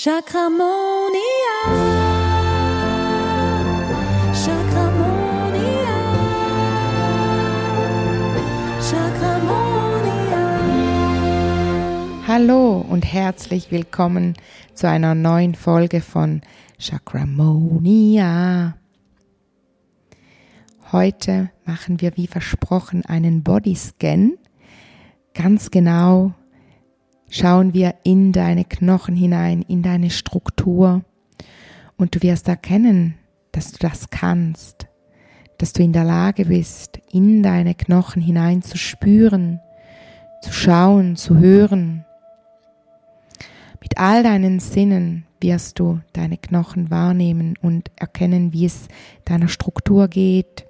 Chakramonia. Chakramonia. Chakramonia. Hallo und herzlich willkommen zu einer neuen Folge von Chakramonia. Heute machen wir wie versprochen einen Bodyscan. Ganz genau schauen wir in deine Knochen hinein, in deine Struktur und du wirst erkennen, dass du das kannst, dass du in der Lage bist, in deine Knochen hinein zu spüren, zu schauen, zu hören. Mit all deinen Sinnen wirst du deine Knochen wahrnehmen und erkennen, wie es deiner Struktur geht,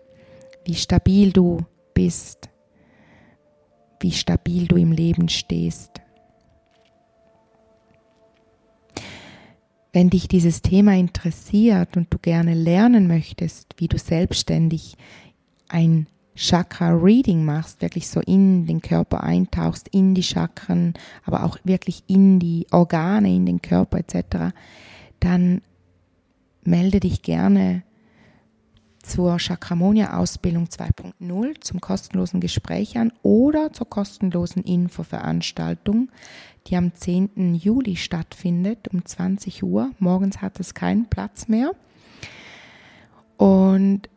wie stabil du bist, wie stabil du im Leben stehst. Wenn dich dieses Thema interessiert und du gerne lernen möchtest, wie du selbstständig ein Chakra-Reading machst, wirklich so in den Körper eintauchst, in die Chakren, aber auch wirklich in die Organe, in den Körper etc., dann melde dich gerne zur Chakramonia-Ausbildung 2.0 zum kostenlosen Gespräch an oder zur kostenlosen Infoveranstaltung, die am 10. Juli stattfindet um 20 Uhr. Morgens hat es keinen Platz mehr. Und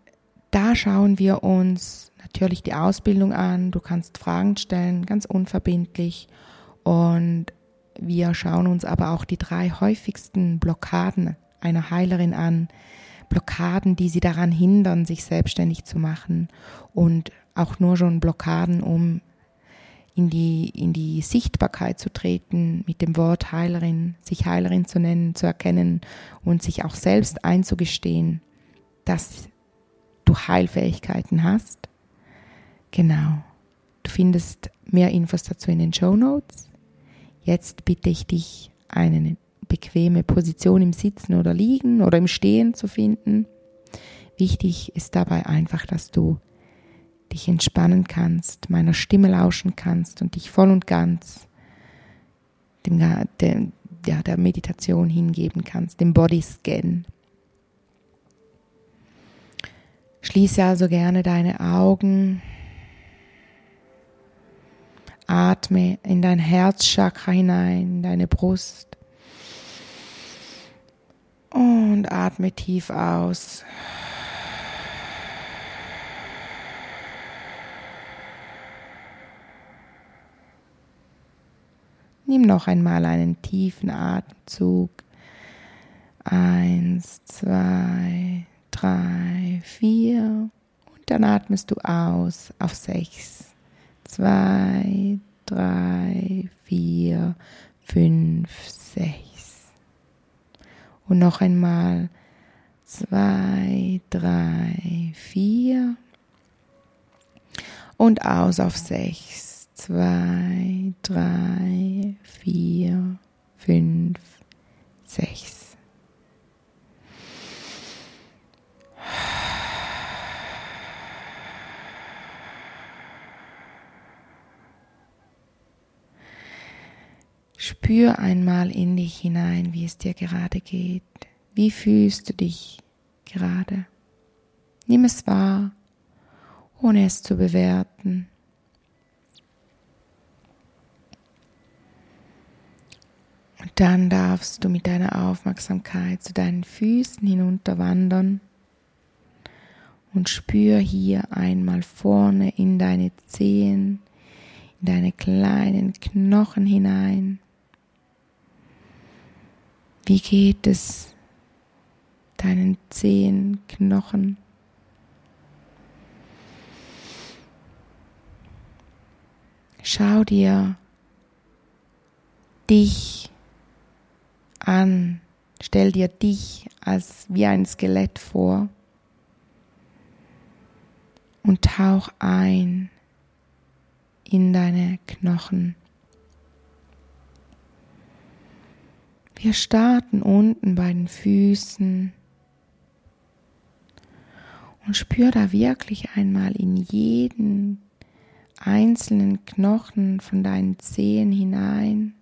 da schauen wir uns natürlich die Ausbildung an. Du kannst Fragen stellen, ganz unverbindlich. Und wir schauen uns aber auch die drei häufigsten Blockaden einer Heilerin an. Blockaden, die sie daran hindern, sich selbstständig zu machen. Und auch nur schon Blockaden, um in die, in die Sichtbarkeit zu treten, mit dem Wort Heilerin, sich Heilerin zu nennen, zu erkennen und sich auch selbst einzugestehen, dass du Heilfähigkeiten hast. Genau. Du findest mehr Infos dazu in den Show Notes. Jetzt bitte ich dich, eine bequeme Position im Sitzen oder Liegen oder im Stehen zu finden. Wichtig ist dabei einfach, dass du dich entspannen kannst, meiner Stimme lauschen kannst und dich voll und ganz dem, der, ja, der Meditation hingeben kannst, dem Bodyscan. Schließe also gerne deine Augen. Atme in dein Herzchakra hinein, in deine Brust. Und atme tief aus. Nimm noch einmal einen tiefen Atemzug. Eins, zwei, drei, vier. Und dann atmest du aus auf sechs. Zwei, drei, vier, fünf, sechs. Und noch einmal. Zwei, drei, vier. Und aus auf sechs zwei, drei, vier, fünf, sechs. Spür einmal in dich hinein, wie es dir gerade geht. Wie fühlst du dich gerade? Nimm es wahr, ohne es zu bewerten. Und dann darfst du mit deiner Aufmerksamkeit zu deinen Füßen hinunterwandern und spür hier einmal vorne in deine Zehen, in deine kleinen Knochen hinein. Wie geht es deinen Zehenknochen? Schau dir dich an. Stell dir dich als wie ein Skelett vor und tauch ein in deine Knochen. Wir starten unten bei den Füßen und spür da wirklich einmal in jeden einzelnen Knochen von deinen Zehen hinein.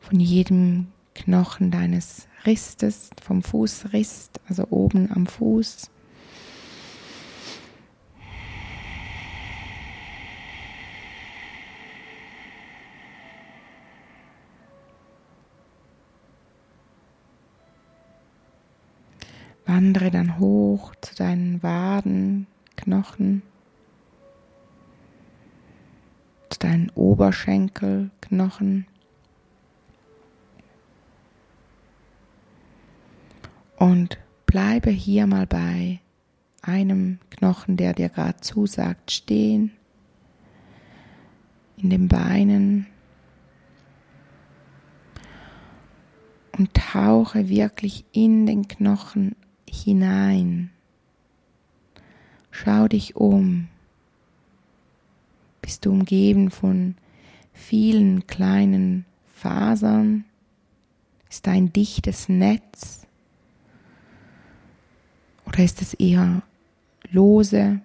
von jedem Knochen deines Ristes, vom Fußrist, also oben am Fuß. Wandere dann hoch zu deinen Waden, Knochen, zu deinen Oberschenkelknochen. Und bleibe hier mal bei einem Knochen, der dir gerade zusagt, stehen, in den Beinen und tauche wirklich in den Knochen hinein. Schau dich um. Bist du umgeben von vielen kleinen Fasern? Ist ein dichtes Netz? Oder ist es eher lose,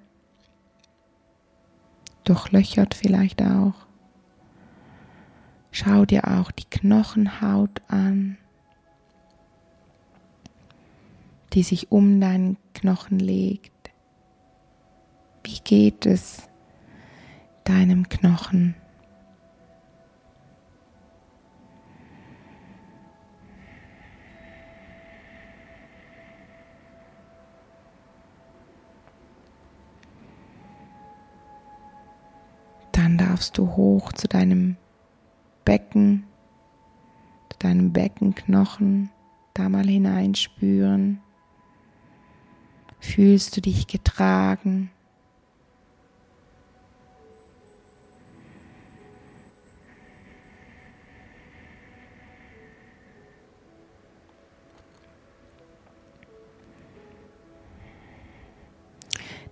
durchlöchert vielleicht auch? Schau dir auch die Knochenhaut an die sich um deinen Knochen legt. Wie geht es deinem Knochen? Dann darfst du hoch zu deinem Becken, zu deinem Beckenknochen, da mal hineinspüren. Fühlst du dich getragen?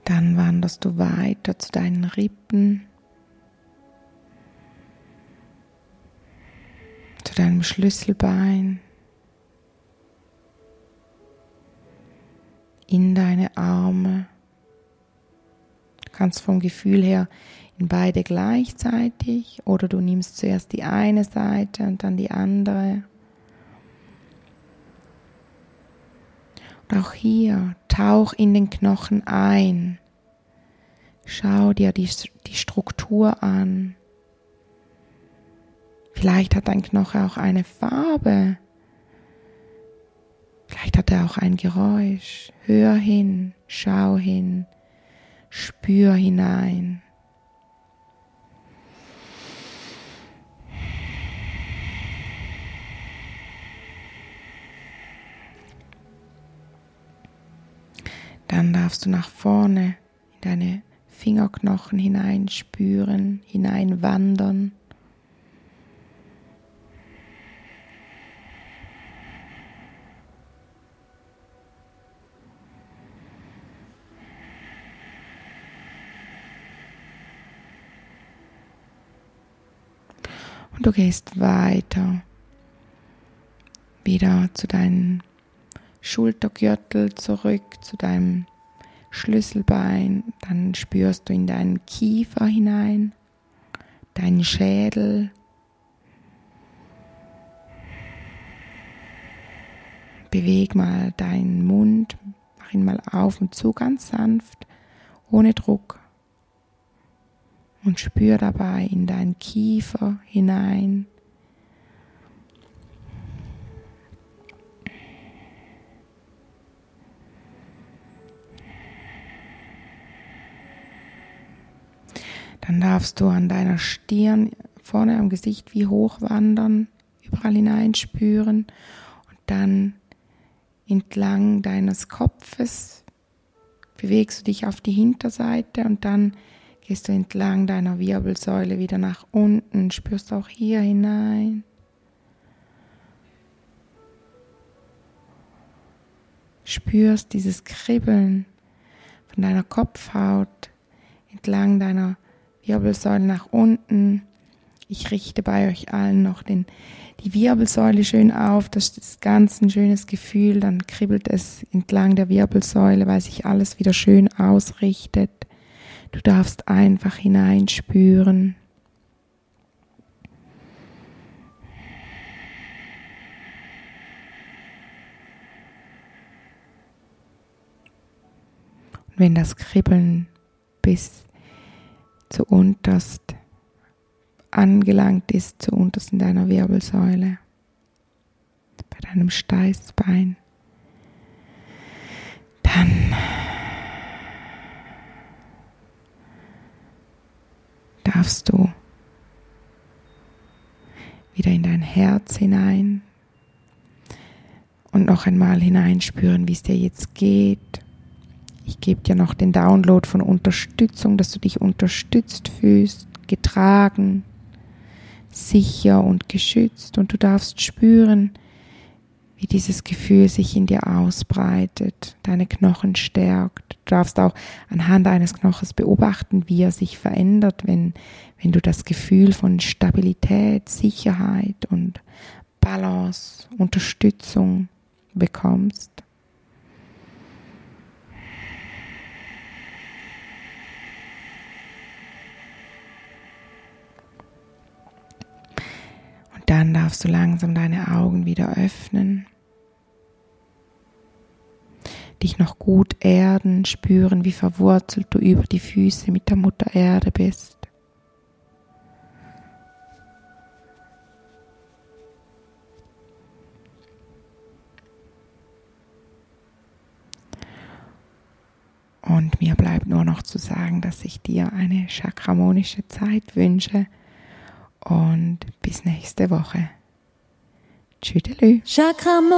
Dann wanderst du weiter zu deinen Rippen, zu deinem Schlüsselbein. In deine Arme. Du kannst vom Gefühl her in beide gleichzeitig oder du nimmst zuerst die eine Seite und dann die andere. Und auch hier tauch in den Knochen ein. Schau dir die, die Struktur an. Vielleicht hat dein Knochen auch eine Farbe. Vielleicht hat er auch ein Geräusch. Hör hin, schau hin, spür hinein. Dann darfst du nach vorne in deine Fingerknochen hineinspüren, hineinwandern. Und du gehst weiter wieder zu deinem Schultergürtel zurück, zu deinem Schlüsselbein. Dann spürst du in deinen Kiefer hinein, deinen Schädel. Beweg mal deinen Mund, mach ihn mal auf und zu ganz sanft, ohne Druck und spür dabei in deinen Kiefer hinein. Dann darfst du an deiner Stirn vorne am Gesicht wie hochwandern, überall hineinspüren und dann entlang deines Kopfes bewegst du dich auf die Hinterseite und dann gehst du entlang deiner Wirbelsäule wieder nach unten, spürst auch hier hinein. Spürst dieses Kribbeln von deiner Kopfhaut entlang deiner Wirbelsäule nach unten. Ich richte bei euch allen noch den, die Wirbelsäule schön auf. Das ist ganz ein schönes Gefühl. Dann kribbelt es entlang der Wirbelsäule, weil sich alles wieder schön ausrichtet. Du darfst einfach hineinspüren. Und wenn das Kribbeln bis zu unterst angelangt ist, zu unterst in deiner Wirbelsäule, bei deinem Steißbein, dann darfst du wieder in dein Herz hinein und noch einmal hineinspüren, wie es dir jetzt geht. Ich gebe dir noch den Download von Unterstützung, dass du dich unterstützt fühlst, getragen, sicher und geschützt und du darfst spüren, wie dieses Gefühl sich in dir ausbreitet, deine Knochen stärkt. Du darfst auch anhand eines Knochens beobachten, wie er sich verändert, wenn, wenn du das Gefühl von Stabilität, Sicherheit und Balance, Unterstützung bekommst. Und dann darfst du langsam deine Augen wieder öffnen dich noch gut erden, spüren, wie verwurzelt du über die Füße mit der Mutter Erde bist. Und mir bleibt nur noch zu sagen, dass ich dir eine chakramonische Zeit wünsche und bis nächste Woche. Tschüdelü. Chakramonia.